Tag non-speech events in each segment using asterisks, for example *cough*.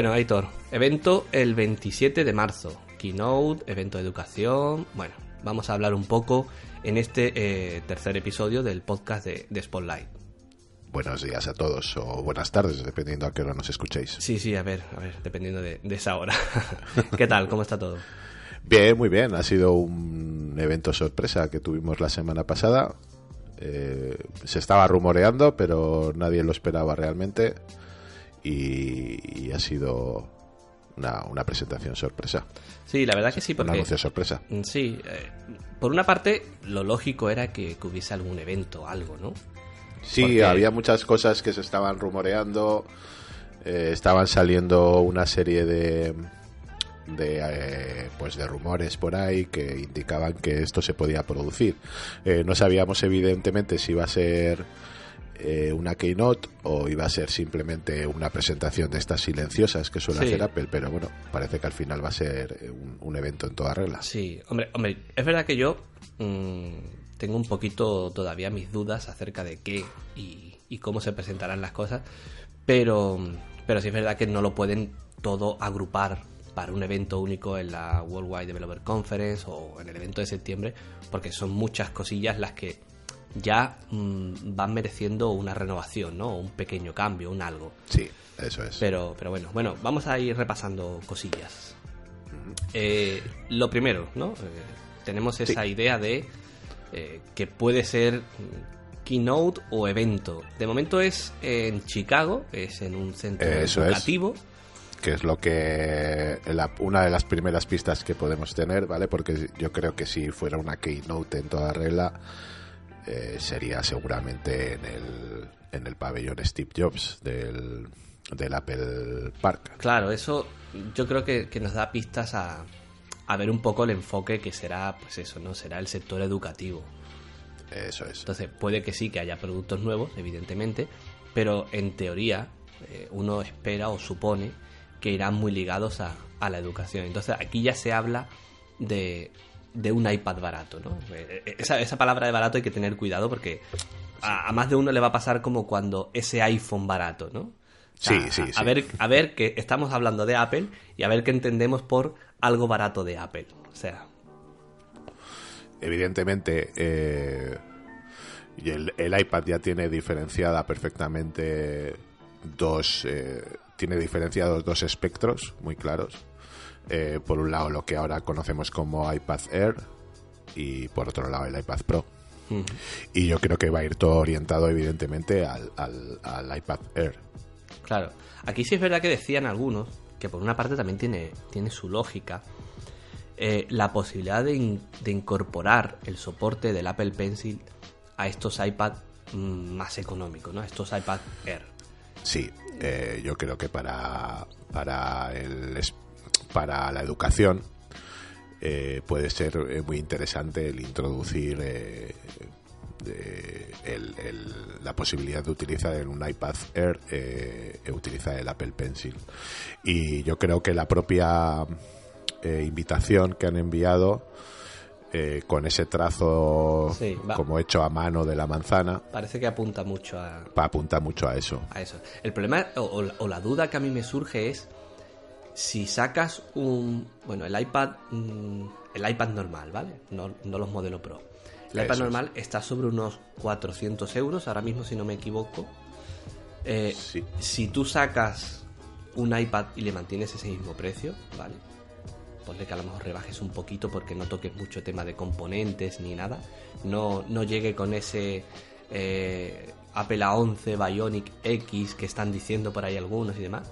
Bueno, Aitor, evento el 27 de marzo. Keynote, evento de educación. Bueno, vamos a hablar un poco en este eh, tercer episodio del podcast de, Spotlight. Buenos días a todos o buenas tardes, dependiendo a qué hora nos escuchéis. Sí, sí, a ver, a ver, dependiendo de, esa hora. *laughs* ¿Qué tal? ¿Cómo está todo? Bien, muy bien. Ha sido un evento sorpresa que tuvimos la semana pasada. Eh, se estaba rumoreando, pero nadie lo esperaba realmente. Y ha sido una, presentación sorpresa. Sí, la verdad que sí, porque... Un anuncio sorpresa. Mm, sí, eh, por una parte, lo lógico era que, hubiese algún evento, algo, ¿no? Sí, había muchas cosas que se estaban rumoreando, eh, estaban saliendo una serie de de eh, pues de rumores por ahí que indicaban que esto se podía producir. no sabíamos evidentemente si iba a ser eh, una keynote o iba a ser simplemente una presentación de estas silenciosas que suele hacer Apple, pero bueno, parece que al final va a ser eh, un, evento en toda regla. Sí, hombre, hombre, es verdad que yo mm, tengo un poquito todavía mis dudas acerca de qué y, cómo se presentarán las cosas, pero, pero sí es verdad que no lo pueden todo agrupar para un evento único en la Worldwide Developer Conference o en el evento de septiembre, porque son muchas cosillas las que ya mm, van mereciendo una renovación, ¿no? Un pequeño cambio, un algo. Sí, eso es. Pero, pero bueno, bueno, vamos a ir repasando cosillas. Eh, lo primero, ¿no? Eh, tenemos esa idea de eh, que puede ser keynote o evento. De momento es en Chicago, es en un centro educativo. que es lo que una de las primeras pistas que podemos tener, ¿vale? Porque yo creo que si fuera una keynote en toda regla, eh, sería seguramente en el, en el pabellón Steve Jobs del, del Apple Park. Claro, eso yo creo que, nos da pistas a, a, ver un poco el enfoque que será, pues eso, ¿no? Será el sector educativo. Eso es. Entonces, puede que sí, que haya productos nuevos, evidentemente, pero en teoría eh, uno espera o supone que irán muy ligados a, a la educación. Entonces, aquí ya se habla de de un iPad barato, ¿no? Eh, eh, esa, esa palabra de barato hay que tener cuidado porque a, más de uno le va a pasar como cuando ese iPhone barato, ¿no? sí, sí, a, ver, a ver que estamos hablando de Apple y a ver qué entendemos por algo barato de Apple. O sea. Evidentemente, eh, el, el, iPad ya tiene diferenciada perfectamente dos. tiene diferenciados dos espectros muy claros eh, por un lado lo que ahora conocemos como iPad Air y por otro lado el iPad Pro. Y yo creo que va a ir todo orientado evidentemente al, al, iPad Air. Claro, aquí sí es verdad que decían algunos, que por una parte también tiene, tiene su lógica, eh, la posibilidad de, de, incorporar el soporte del Apple Pencil a estos iPad mm, más económicos, ¿no? Estos iPad Air. Sí, eh, yo creo que para, para el para la educación eh, puede ser eh, muy interesante el introducir eh, la posibilidad de utilizar en un iPad Air utilizar el Apple Pencil y yo creo que la propia invitación que han enviado con ese trazo como hecho a mano de la manzana. Parece que apunta mucho a. Apunta mucho a eso. A eso. El problema o, la duda que a mí me surge es si sacas un, bueno, el iPad, mm, el iPad normal, ¿vale? No, los modelos Pro. El iPad normal está sobre unos 400 euros, ahora mismo si no me equivoco. Eh, si tú sacas un iPad y le mantienes ese mismo precio, ¿vale? Ponle que a lo mejor rebajes un poquito porque no toques mucho tema de componentes ni nada. No, no llegue con ese eh, Apple A11 Bionic X que están diciendo por ahí algunos y demás.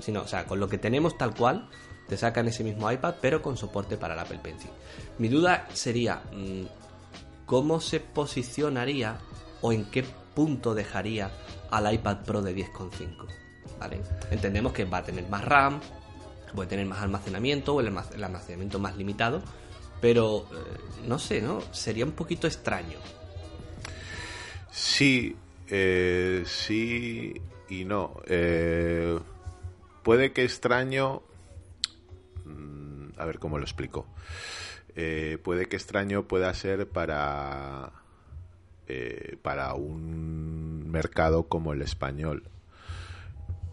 Sino, o sea, con lo que tenemos tal cual, te sacan ese mismo iPad, pero con soporte para el Apple Pencil. Mi duda sería, mm, ¿cómo se posicionaría o en qué punto dejaría al iPad Pro de 10,5? ¿Vale? Entendemos que va a tener más RAM, puede tener más almacenamiento o el almacenamiento más limitado, pero eh, no sé, ¿no? Sería un poquito extraño. Sí, eh, sí y no. Eh, puede que extraño... Mm, a ver cómo lo explico. puede que extraño pueda ser para... para un mercado como el español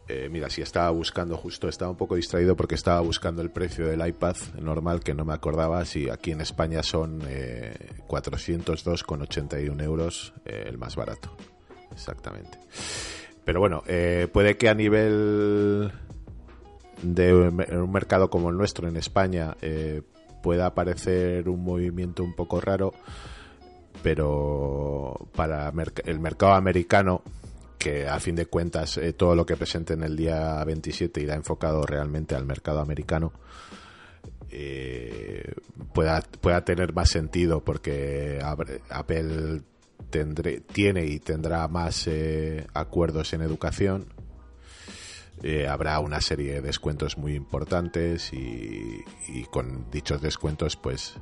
eh, mira, si estaba buscando justo, estaba un poco distraído porque estaba buscando el precio del iPad normal que no me acordaba si aquí en España son eh, 402,81 euros eh, el más barato. Exactamente. Pero bueno, eh, puede que a nivel de un mercado como el nuestro en España pueda parecer un movimiento un poco raro, pero para el mercado americano que a fin de cuentas eh, todo lo que presenten el día 27 irá enfocado realmente al mercado americano, eh, pueda, pueda tener más sentido porque Apple tendré, tiene y tendrá más eh, acuerdos en educación. Habrá una serie de descuentos muy importantes y, con dichos descuentos pues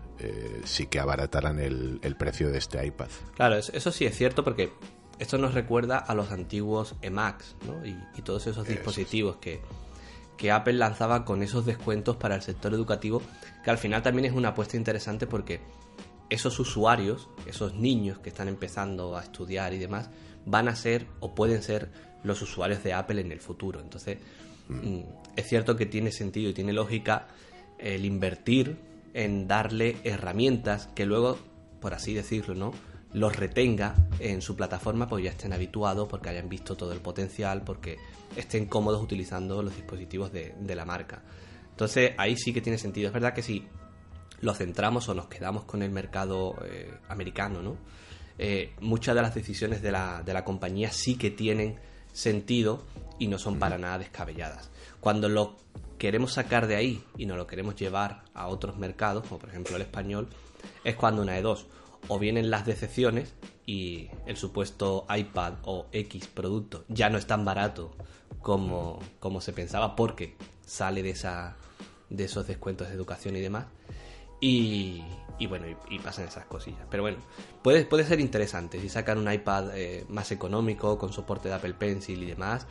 sí que abaratarán el, el precio de este iPad. Claro, eso sí es cierto porque esto nos recuerda a los antiguos Emacs ¿no? y, todos esos dispositivos que, Apple lanzaba con esos descuentos para el sector educativo, que al final también es una apuesta interesante porque esos usuarios, esos niños que están empezando a estudiar y demás, van a ser o pueden ser los usuarios de Apple en el futuro. Entonces, mm. Mm, es cierto que tiene sentido y tiene lógica el invertir en darle herramientas que luego, por así decirlo, ¿no? los retenga en su plataforma, pues ya estén habituados, porque hayan visto todo el potencial, porque estén cómodos utilizando los dispositivos de, la marca. Entonces ahí sí que tiene sentido. Es verdad que si lo centramos o nos quedamos con el mercado eh, americano, ¿no? Eh, muchas de las decisiones de la, de la compañía sí que tienen sentido y no son para nada descabelladas. Cuando lo queremos sacar de ahí y nos lo queremos llevar a otros mercados, como por ejemplo el español, es cuando una de dos o vienen las decepciones y el supuesto iPad o X producto ya no es tan barato como, como se pensaba porque sale de, esa, de esos descuentos de educación y demás. Y, bueno, y, pasan esas cosillas. Pero bueno, puede, puede ser interesante si sacan un iPad eh, más económico, con soporte de Apple Pencil y demás.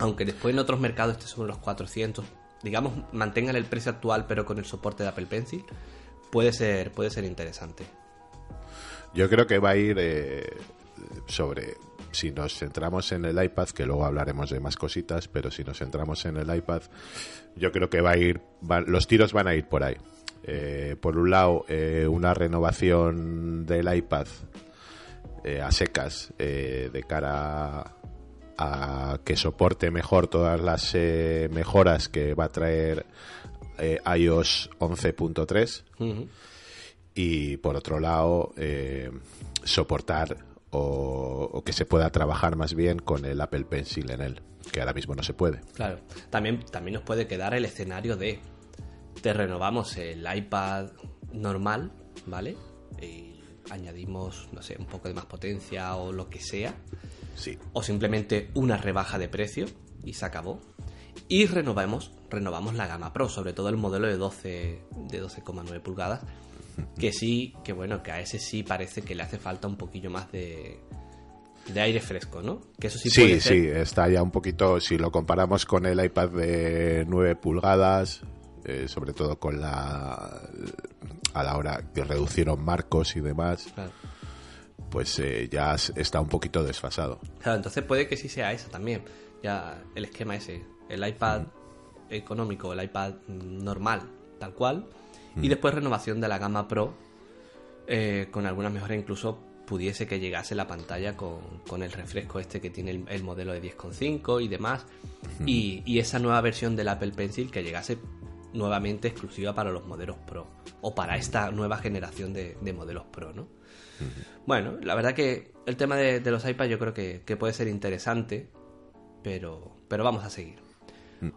Aunque después en otros mercados esté sobre los 400, digamos, mantengan el precio actual pero con el soporte de Apple Pencil, puede ser, puede ser interesante. Yo creo que va a ir eh, sobre, si nos centramos en el iPad, que luego hablaremos de más cositas, pero si nos centramos en el iPad, yo creo que va a ir, los tiros van a ir por ahí. Eh, por un lado, eh, una renovación del iPad a secas de cara a que soporte mejor todas las mejoras que va a traer iOS 11.3 y por otro lado eh, soportar o, que se pueda trabajar más bien con el Apple Pencil en él, que ahora mismo no se puede. Claro, también, también nos puede quedar el escenario de te renovamos el iPad normal, ¿vale? Y añadimos, no sé, un poco de más potencia o lo que sea. Sí. O simplemente una rebaja de precio y se acabó. Y renovamos, renovamos la gama Pro, sobre todo el modelo de 12 de 12,9 pulgadas, que sí, que bueno, que a ese sí parece que le hace falta un poquillo más de, de aire fresco, ¿no? Que eso sí, sí, sí, está ya un poquito, si lo comparamos con el iPad de 9 pulgadas, eh, sobre todo con la a la hora que reducieron marcos y demás, pues eh, ya está un poquito desfasado. Claro, entonces puede que sí sea eso también, ya el esquema ese, el iPad económico, el iPad normal, tal cual, y después renovación de la gama Pro eh, con algunas mejoras, incluso pudiese que llegase la pantalla con, el refresco este que tiene el, modelo de 10.5 y demás. Y, esa nueva versión del Apple Pencil que llegase nuevamente exclusiva para los modelos Pro o para esta nueva generación de, modelos Pro, ¿no? Bueno, la verdad que el tema de, los iPads yo creo que, puede ser interesante, pero, pero vamos a seguir.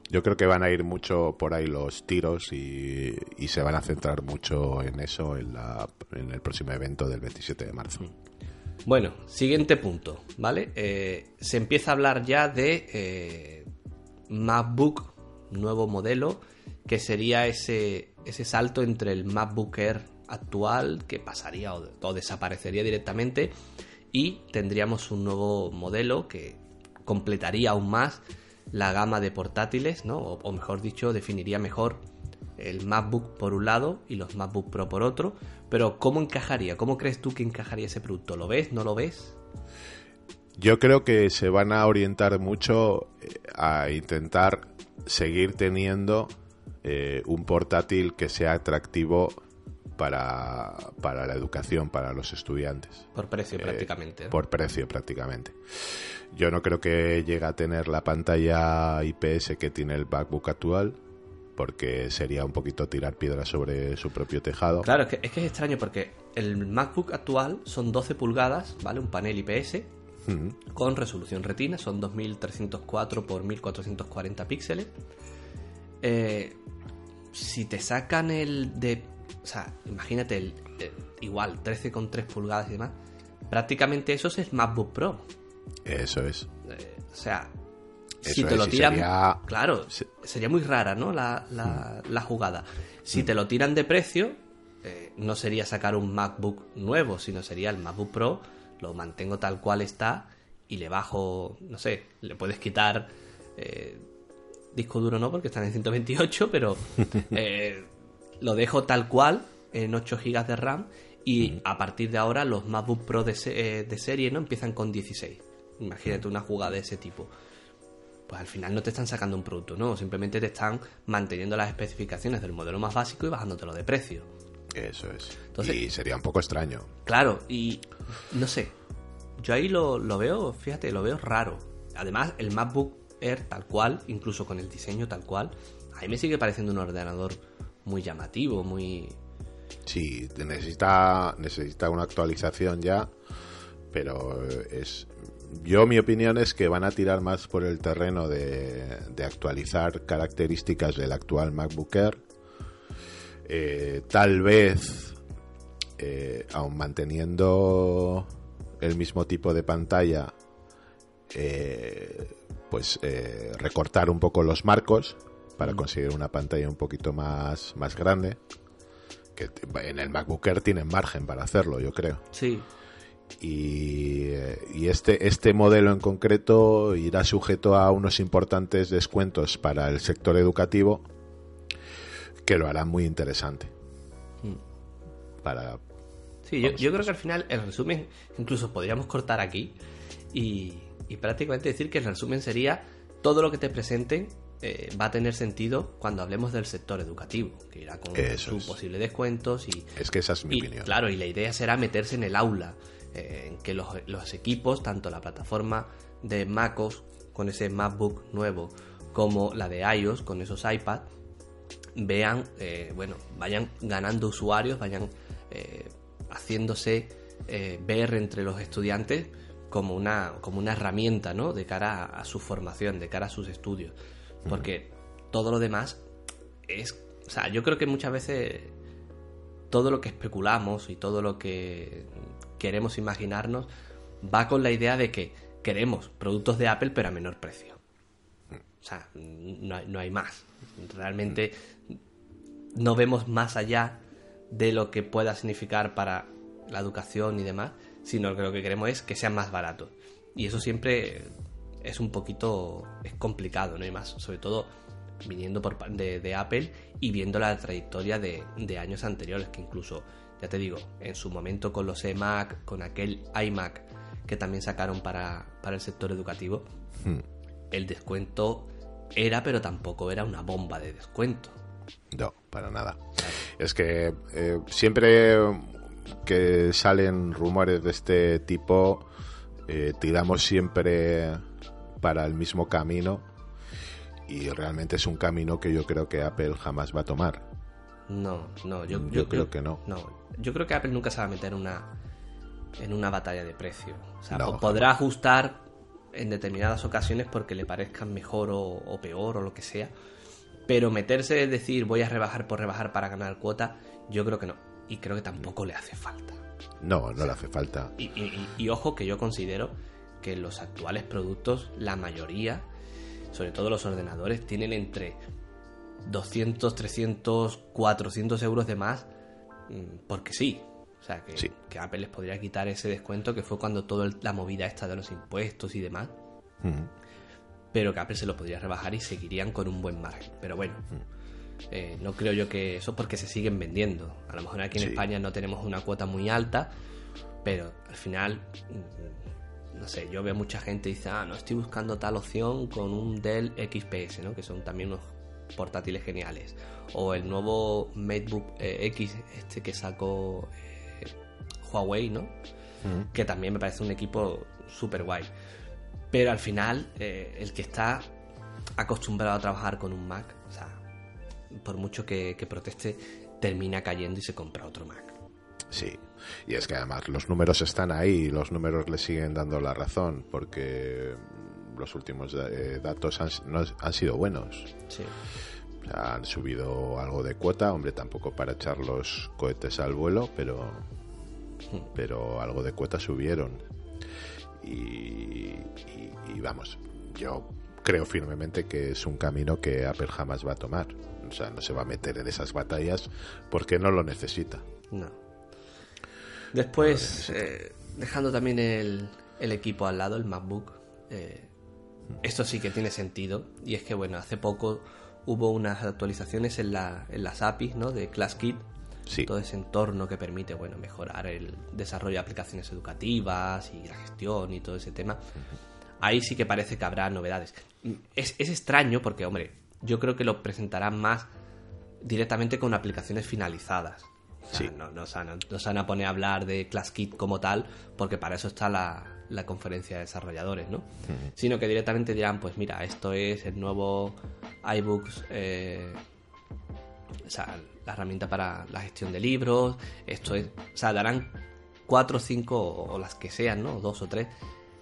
Yo creo que van a ir mucho por ahí los tiros y, se van a centrar mucho en eso en, la, en, el próximo evento del 27 de marzo. Bueno, siguiente punto, ¿vale? Eh, se empieza a hablar ya de eh, MacBook, nuevo modelo, que sería ese, ese salto entre el MacBook Air actual, que pasaría o, desaparecería directamente, y tendríamos un nuevo modelo que completaría aún más la gama de portátiles, ¿no? O, mejor dicho, definiría mejor el MacBook por un lado y los MacBook Pro por otro. Pero ¿cómo encajaría? ¿Cómo crees tú que encajaría ese producto? ¿Lo ves? ¿No lo ves? Yo creo que se van a orientar mucho eh, a intentar seguir teniendo eh, un portátil que sea atractivo para, la educación, para los estudiantes. Por precio eh, prácticamente. Por precio prácticamente. Yo no creo que llegue a tener la pantalla IPS que tiene el MacBook actual, porque sería un poquito tirar piedras sobre su propio tejado. Claro, es que, es que es extraño porque el MacBook actual son 12 pulgadas, ¿vale? Un panel IPS con resolución retina, son 2304 por 1440 píxeles. Eh, si te sacan el de. O sea, imagínate el, igual, 13,3 pulgadas y demás. Prácticamente eso es MacBook Pro. Eso es. Eh, o sea, si te lo tiran. Claro, sería muy rara, ¿no? La, la, jugada. Si te lo tiran de precio, eh, no sería sacar un MacBook nuevo, sino sería el MacBook Pro. Lo mantengo tal cual está y le bajo, no sé, le puedes quitar. Eh, disco duro no, porque están en 128, pero *laughs* eh, lo dejo tal cual, en 8 GB de RAM, y a partir de ahora los MacBook Pro de, eh, de, serie no empiezan con 16. Imagínate una jugada de ese tipo. Pues al final no te están sacando un producto no simplemente te están manteniendo las especificaciones del modelo más básico y bajándotelo de precio. Eso es. y sería un poco extraño. Claro, y no sé. Yo ahí lo, lo veo, fíjate, lo veo raro. Además, el MacBook tal cual, incluso con el diseño tal cual, a mí me sigue pareciendo un ordenador muy llamativo, muy... Sí, necesita, necesita una actualización ya, pero es... Yo mi opinión es que van a tirar más por el terreno de, actualizar características del actual MacBook Air. Eh, tal vez, eh, aun manteniendo el mismo tipo de pantalla, eh, pues eh, recortar un poco los marcos para conseguir una pantalla un poquito más, más grande. Que en el MacBook Air tienen margen para hacerlo, yo creo. Sí. Y, eh, y, este, este modelo en concreto irá sujeto a unos importantes descuentos para el sector educativo que lo harán muy interesante. Mm. Para. Sí, yo, yo creo que al final el resumen incluso podríamos cortar aquí y, y prácticamente decir que el resumen sería todo lo que te presenten eh, va a tener sentido cuando hablemos del sector educativo, que irá con sus posibles descuentos y... Es que esa es mi opinión. Claro, y la idea será meterse en el aula, eh, en que los, equipos, tanto la plataforma de MacOS con ese MacBook nuevo, como la de iOS con esos iPads, vean, eh, bueno, vayan ganando usuarios, vayan haciéndose ver entre los estudiantes como una, como una herramienta, ¿no? De cara a, su formación, de cara a sus estudios. Porque todo lo demás es... O sea, yo creo que muchas veces todo lo que especulamos y todo lo que queremos imaginarnos va con la idea de que queremos productos de Apple pero a menor precio. O sea, no hay, no hay más. Realmente no vemos más allá de lo que pueda significar para la educación y demás sino que lo que queremos es que sean más baratos. Y eso siempre es un poquito es complicado, ¿no? hay más, sobre todo viniendo por de, de Apple y viendo la trayectoria de, años anteriores, que incluso, ya te digo, en su momento con los iMac, con aquel iMac que también sacaron para, el sector educativo, hmm. el descuento era, pero tampoco era una bomba de descuento. No, para nada. Es que eh, siempre que salen rumores de este tipo, eh, tiramos siempre para el mismo camino y realmente es un camino que yo creo que Apple jamás va a tomar. No, no, yo, yo, creo, que no. No, yo creo que Apple nunca se va a meter en una, en una batalla de precio. O sea, podrá ajustar en determinadas ocasiones porque le parezcan mejor o, peor o lo que sea. Pero meterse es decir voy a rebajar por rebajar para ganar cuota, yo creo que no. Y creo que tampoco le hace falta. No, no le hace falta. y ojo que yo considero que los actuales productos, la mayoría, sobre todo los ordenadores, tienen entre 200, 300, 400 euros de más mm, porque sí. O sea, que, que Apple les podría quitar ese descuento que fue cuando toda la movida esta de los impuestos y demás. Pero que Apple se lo podría rebajar y seguirían con un buen margen. Pero bueno, eh, no creo yo que eso porque se siguen vendiendo. A lo mejor aquí en España no tenemos una cuota muy alta, pero al final mm, no sé, yo veo mucha gente dice, ah, no estoy buscando tal opción con un Dell XPS, ¿no? Que son también unos portátiles geniales. O el nuevo MateBook eh, X, este que sacó eh, Huawei, ¿no? Que también me parece un equipo súper guay. Pero al final, eh, el que está acostumbrado a trabajar con un Mac, por mucho que proteste, termina cayendo y se compra otro Mac. Sí, y es que además los números están ahí los números le siguen dando la razón porque los últimos eh, datos han, han sido buenos. Sí. han subido algo de cuota, hombre, tampoco para echar los cohetes al vuelo, pero, pero algo de cuota subieron. Y, y, vamos, yo creo firmemente que es un camino que Apple jamás va a tomar. O sea, no se va a meter en esas batallas porque no lo necesita. No. Después, eh, dejando también el, equipo al lado, el MacBook, eh, esto sí que tiene sentido. Y es que, bueno, hace poco hubo unas actualizaciones en, la, en las APIs ¿no? de ClassKit. Todo ese entorno que permite, bueno, mejorar el desarrollo de aplicaciones educativas y la gestión y todo ese tema. Ahí sí que parece que habrá novedades. Es, es extraño porque, hombre, yo creo que lo presentarán más directamente con aplicaciones finalizadas no, no, se van, a poner a hablar de ClassKit como tal, porque para eso está la, conferencia de desarrolladores, ¿no? Sino que directamente dirán, pues mira, esto es el nuevo iBooks, eh, o sea, la herramienta para la gestión de libros, esto es, o sea, darán cuatro o cinco, o las que sean, ¿no? Dos o tres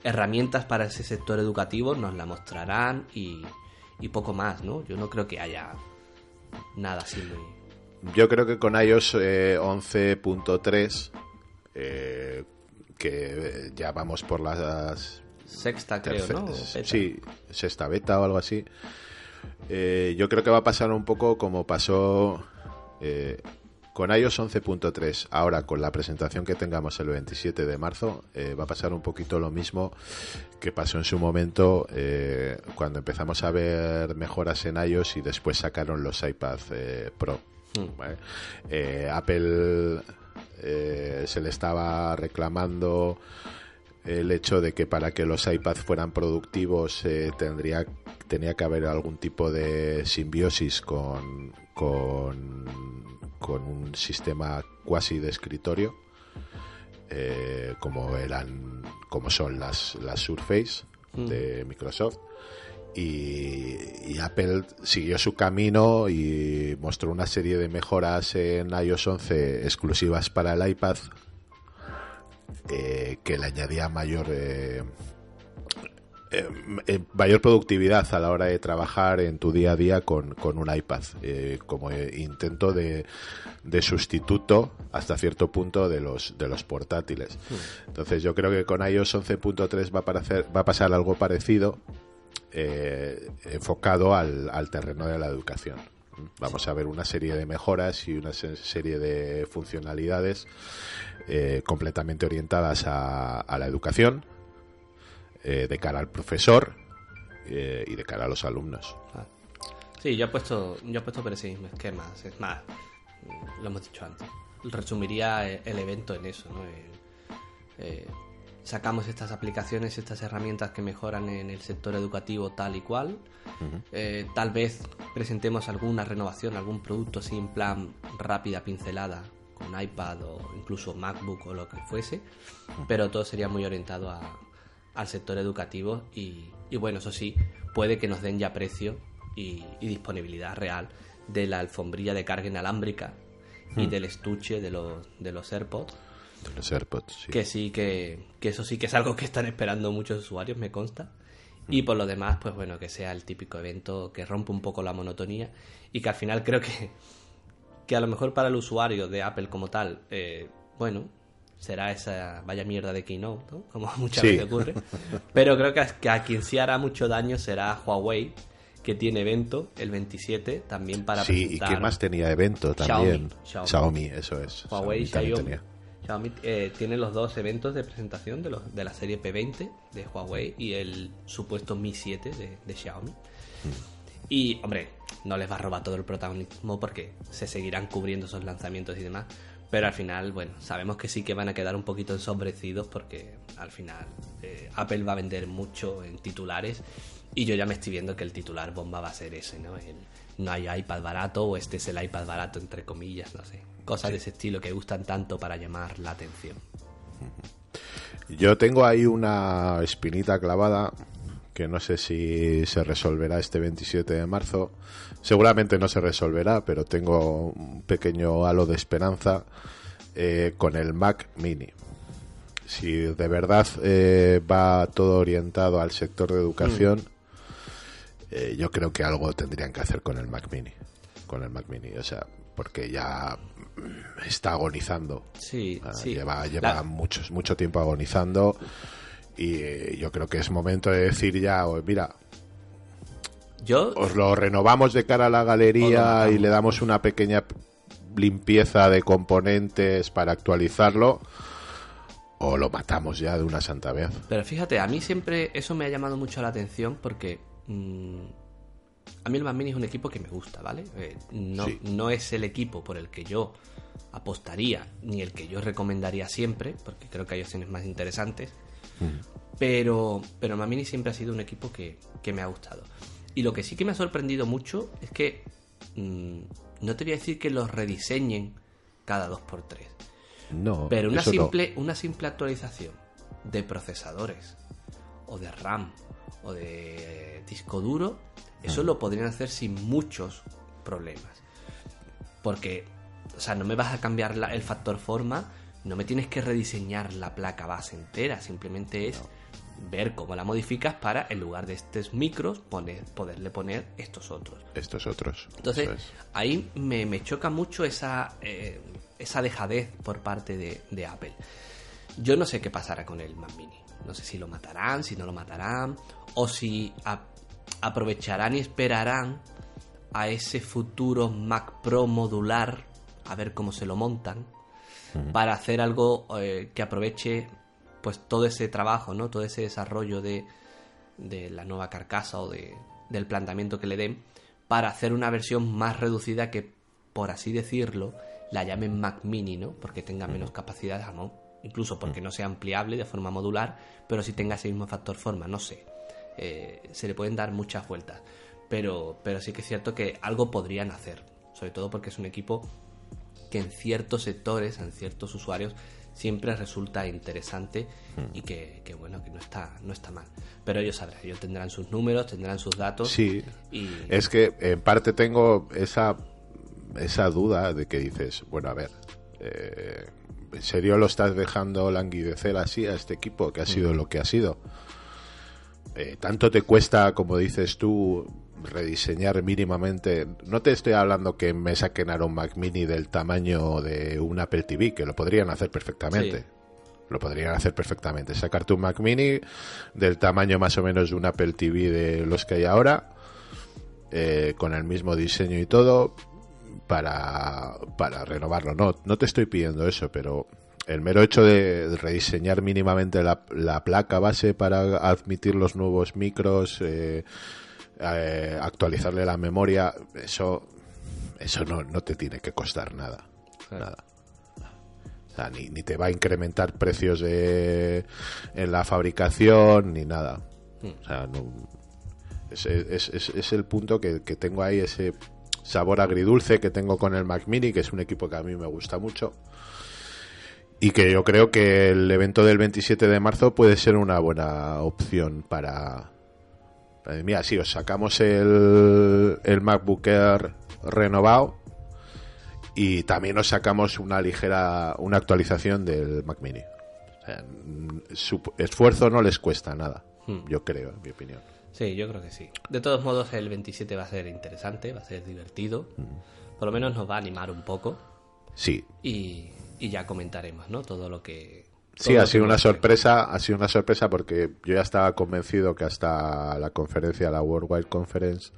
herramientas para ese sector educativo, nos la mostrarán y, y poco más, ¿no? Yo no creo que haya nada así muy yo creo que con iOS 11.3, eh, eh, que ya vamos por las... Sexta, creo, ¿no? Sí, sexta beta o algo así. Eh, yo creo que va a pasar un poco como pasó con iOS 11.3. Ahora, con la presentación que tengamos el 27 de marzo, va a pasar un poquito lo mismo que pasó en su momento cuando empezamos a ver mejoras en iOS y después sacaron los iPad Pro. Mm. Eh, Apple eh, se le estaba reclamando el hecho de que para que los iPads fueran productivos eh, tendría tenía que haber algún tipo de simbiosis con, con, un sistema cuasi de escritorio como eran como son las, las Surface mm. de Microsoft y, Apple siguió su camino y mostró una serie de mejoras en iOS 11 exclusivas para el iPad eh, que le añadía mayor eh, eh, mayor productividad a la hora de trabajar en tu día a día con, un iPad como intento de, de, sustituto hasta cierto punto de los de los portátiles hmm. entonces yo creo que con iOS 11.3 va va a pasar algo parecido eh, enfocado al, terreno de la educación. Vamos a ver una serie de mejoras y una serie de funcionalidades eh, completamente orientadas a, la educación, eh, de cara al profesor y de cara a los alumnos. Sí, yo he puesto, yo he puesto por ese mismo esquema. Es más, lo hemos dicho antes. Resumiría el evento en eso, ¿no? sacamos estas aplicaciones, estas herramientas que mejoran en el sector educativo tal y cual. Eh, tal vez presentemos alguna renovación, algún producto así en plan rápida, pincelada, con iPad o incluso MacBook o lo que fuese, pero todo sería muy orientado a, al sector educativo y, bueno, eso sí, puede que nos den ya precio y, disponibilidad real de la alfombrilla de carga inalámbrica y hmm. del estuche de los, de los AirPods. De los AirPods, sí. Que sí, que, que eso sí que es algo que están esperando muchos usuarios, me consta. Y por lo demás, pues bueno, que sea el típico evento que rompe un poco la monotonía y que al final creo que, que a lo mejor para el usuario de Apple como tal, eh, bueno, será esa vaya mierda de Keynote, ¿no? Como *laughs* muchas veces ocurre. Pero creo que a, quien sí hará mucho daño será Huawei, que tiene evento el 27 también para sí, y que más tenía evento también. Xiaomi, eso es. Huawei, Xiaomi, Xiaomi eh, tiene los dos eventos de presentación de, los, de la serie P20 de Huawei y el supuesto Mi 7 de, Xiaomi. Mm. Y, hombre, no les va a robar todo el protagonismo porque se seguirán cubriendo esos lanzamientos y demás. Pero al final, bueno, sabemos que sí que van a quedar un poquito ensombrecidos porque al final eh, Apple va a vender mucho en titulares y yo ya me estoy viendo que el titular bomba va a ser ese, ¿no? El, no hay iPad barato o este es el iPad barato, entre comillas, no sé. Cosas de ese estilo que gustan tanto para llamar la atención. Yo tengo ahí una espinita clavada que no sé si se resolverá este 27 de marzo. Seguramente no se resolverá, pero tengo un pequeño halo de esperanza eh, con el Mac Mini. Si de verdad eh, va todo orientado al sector de educación, mm. eh, yo creo que algo tendrían que hacer con el Mac Mini. Con el Mac Mini, o sea, porque ya está agonizando. Sí, ah, Lleva, lleva mucho tiempo agonizando y eh, yo creo que es momento de decir ya, mira, yo os lo renovamos de cara a la galería y le damos una pequeña limpieza de componentes para actualizarlo o lo matamos ya de una santa vez. Pero fíjate, a mí siempre eso me ha llamado mucho la atención porque mm, a mí el Mac Mini es un equipo que me gusta, ¿vale? Eh, no, no es el equipo por el que yo apostaría ni el que yo recomendaría siempre, porque creo que hay opciones más interesantes. Pero, pero Mamini siempre ha sido un equipo que, me ha gustado. Y lo que sí que me ha sorprendido mucho es que mm, no te voy a decir que los rediseñen cada 2x3. No. Pero una simple, una simple actualización de procesadores, o de RAM, o de disco duro, eso lo podrían hacer sin muchos problemas. Porque, o sea, no me vas a cambiar el factor forma, no me tienes que rediseñar la placa base entera, simplemente es ver cómo la modificas para en lugar de estos micros poner, poderle poner estos otros. Estos otros. Entonces, ahí me, choca mucho esa, eh, esa dejadez por parte de, Apple. Yo no sé qué pasará con el Mac Mini. No sé si lo matarán, si no lo matarán, o si aprovecharán y esperarán a ese futuro Mac Pro modular, a ver cómo se lo montan para hacer algo eh, que aproveche pues todo ese trabajo, ¿no? Todo ese desarrollo de, de la nueva carcasa o de, del planteamiento que le den para hacer una versión más reducida que, por así decirlo, la llamen Mac Mini, ¿no? Porque tenga menos capacidad, ¿no? Incluso porque no sea ampliable de forma modular, pero si tenga ese mismo factor forma, no sé. Eh, se le pueden dar muchas vueltas. Pero, pero sí que es cierto que algo podrían hacer. Sobre todo porque es un equipo que en ciertos sectores, en ciertos usuarios, siempre resulta interesante hmm. y que, bueno, que no está, no está mal. Pero ellos sabrán, ellos tendrán sus números, tendrán sus datos. Sí, es que en parte tengo esa, esa duda de que dices, bueno, a ver, eh, ¿en serio lo estás dejando languidecer así a este equipo que ha sido hmm. lo que ha sido? Eh, tanto te cuesta, como dices tú, rediseñar mínimamente. No te estoy hablando que me saquen a un Mac Mini del tamaño de un Apple TV, que lo podrían hacer perfectamente. Lo podrían hacer perfectamente. Sacarte un Mac Mini del tamaño más o menos de un Apple TV de los que hay ahora, eh, con el mismo diseño y todo, para, para renovarlo. No, no te estoy pidiendo eso, pero el mero hecho de rediseñar mínimamente la, la placa base para admitir los nuevos micros, eh, eh, actualizarle la memoria, eso, eso no, no te tiene que costar nada. Nada. ni, ni, te va a incrementar precios de, en la fabricación, ni nada. Hmm. O sea, es, es, es, el punto que, que, tengo ahí, ese sabor agridulce que tengo con el Mac Mini, que es un equipo que a mí me gusta mucho. Y que yo creo que el evento del 27 de marzo puede ser una buena opción para, mira, sí, os sacamos el, el MacBook Air renovado y también os sacamos una ligera, una actualización del Mac Mini. O sea, su esfuerzo no les cuesta nada, hmm. yo creo, en mi opinión. Sí, yo creo que sí. De todos modos, el 27 va a ser interesante, va a ser divertido. Hmm. Por lo menos nos va a animar un poco. Sí. Y, y ya comentaremos, ¿no? Todo lo que Sí, ha sido una sorpresa, ha sido una sorpresa porque yo ya estaba convencido que hasta la conferencia, la Worldwide Conference,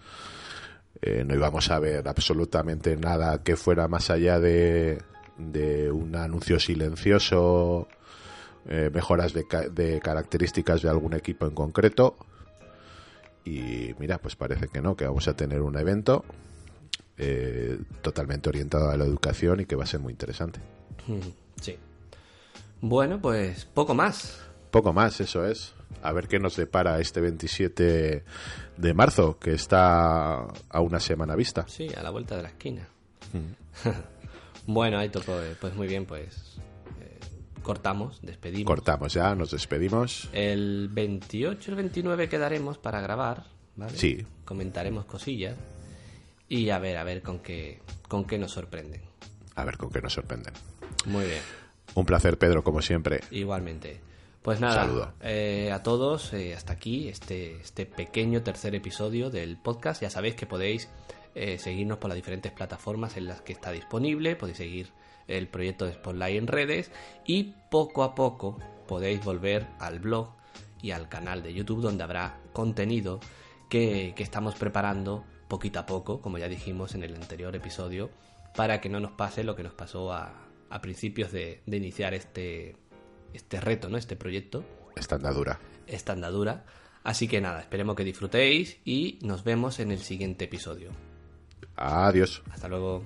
eh, no íbamos a ver absolutamente nada que fuera más allá de, de un anuncio silencioso, eh, mejoras de, de características de algún equipo en concreto. Y mira, pues parece que no, que vamos a tener un evento eh, totalmente orientado a la educación y que va a ser muy interesante. Sí. Bueno, pues poco más. Poco más, eso es. A ver qué nos depara este 27 de marzo, que está a una semana vista. Sí, a la vuelta de la esquina. Mm. *laughs* bueno, ahí tocó. Eh, pues muy bien, pues eh, cortamos, despedimos. Cortamos ya, nos despedimos. El 28, el 29 quedaremos para grabar, ¿vale? Sí. Comentaremos cosillas y a ver, a ver con qué, con qué nos sorprenden. A ver con qué nos sorprenden. Muy bien. Un placer, Pedro, como siempre. Igualmente. Pues nada, eh, a todos, eh, hasta aquí este, este pequeño tercer episodio del podcast. Ya sabéis que podéis eh, seguirnos por las diferentes plataformas en las que está disponible, podéis seguir el proyecto de Spotlight en redes y poco a poco podéis volver al blog y al canal de YouTube donde habrá contenido que, que estamos preparando poquito a poco, como ya dijimos en el anterior episodio, para que no nos pase lo que nos pasó a, a principios de, iniciar este, este reto, ¿no? Este proyecto. Esta andadura. Esta andadura. Así que nada, esperemos que disfrutéis y nos vemos en el siguiente episodio. Adiós. Hasta luego.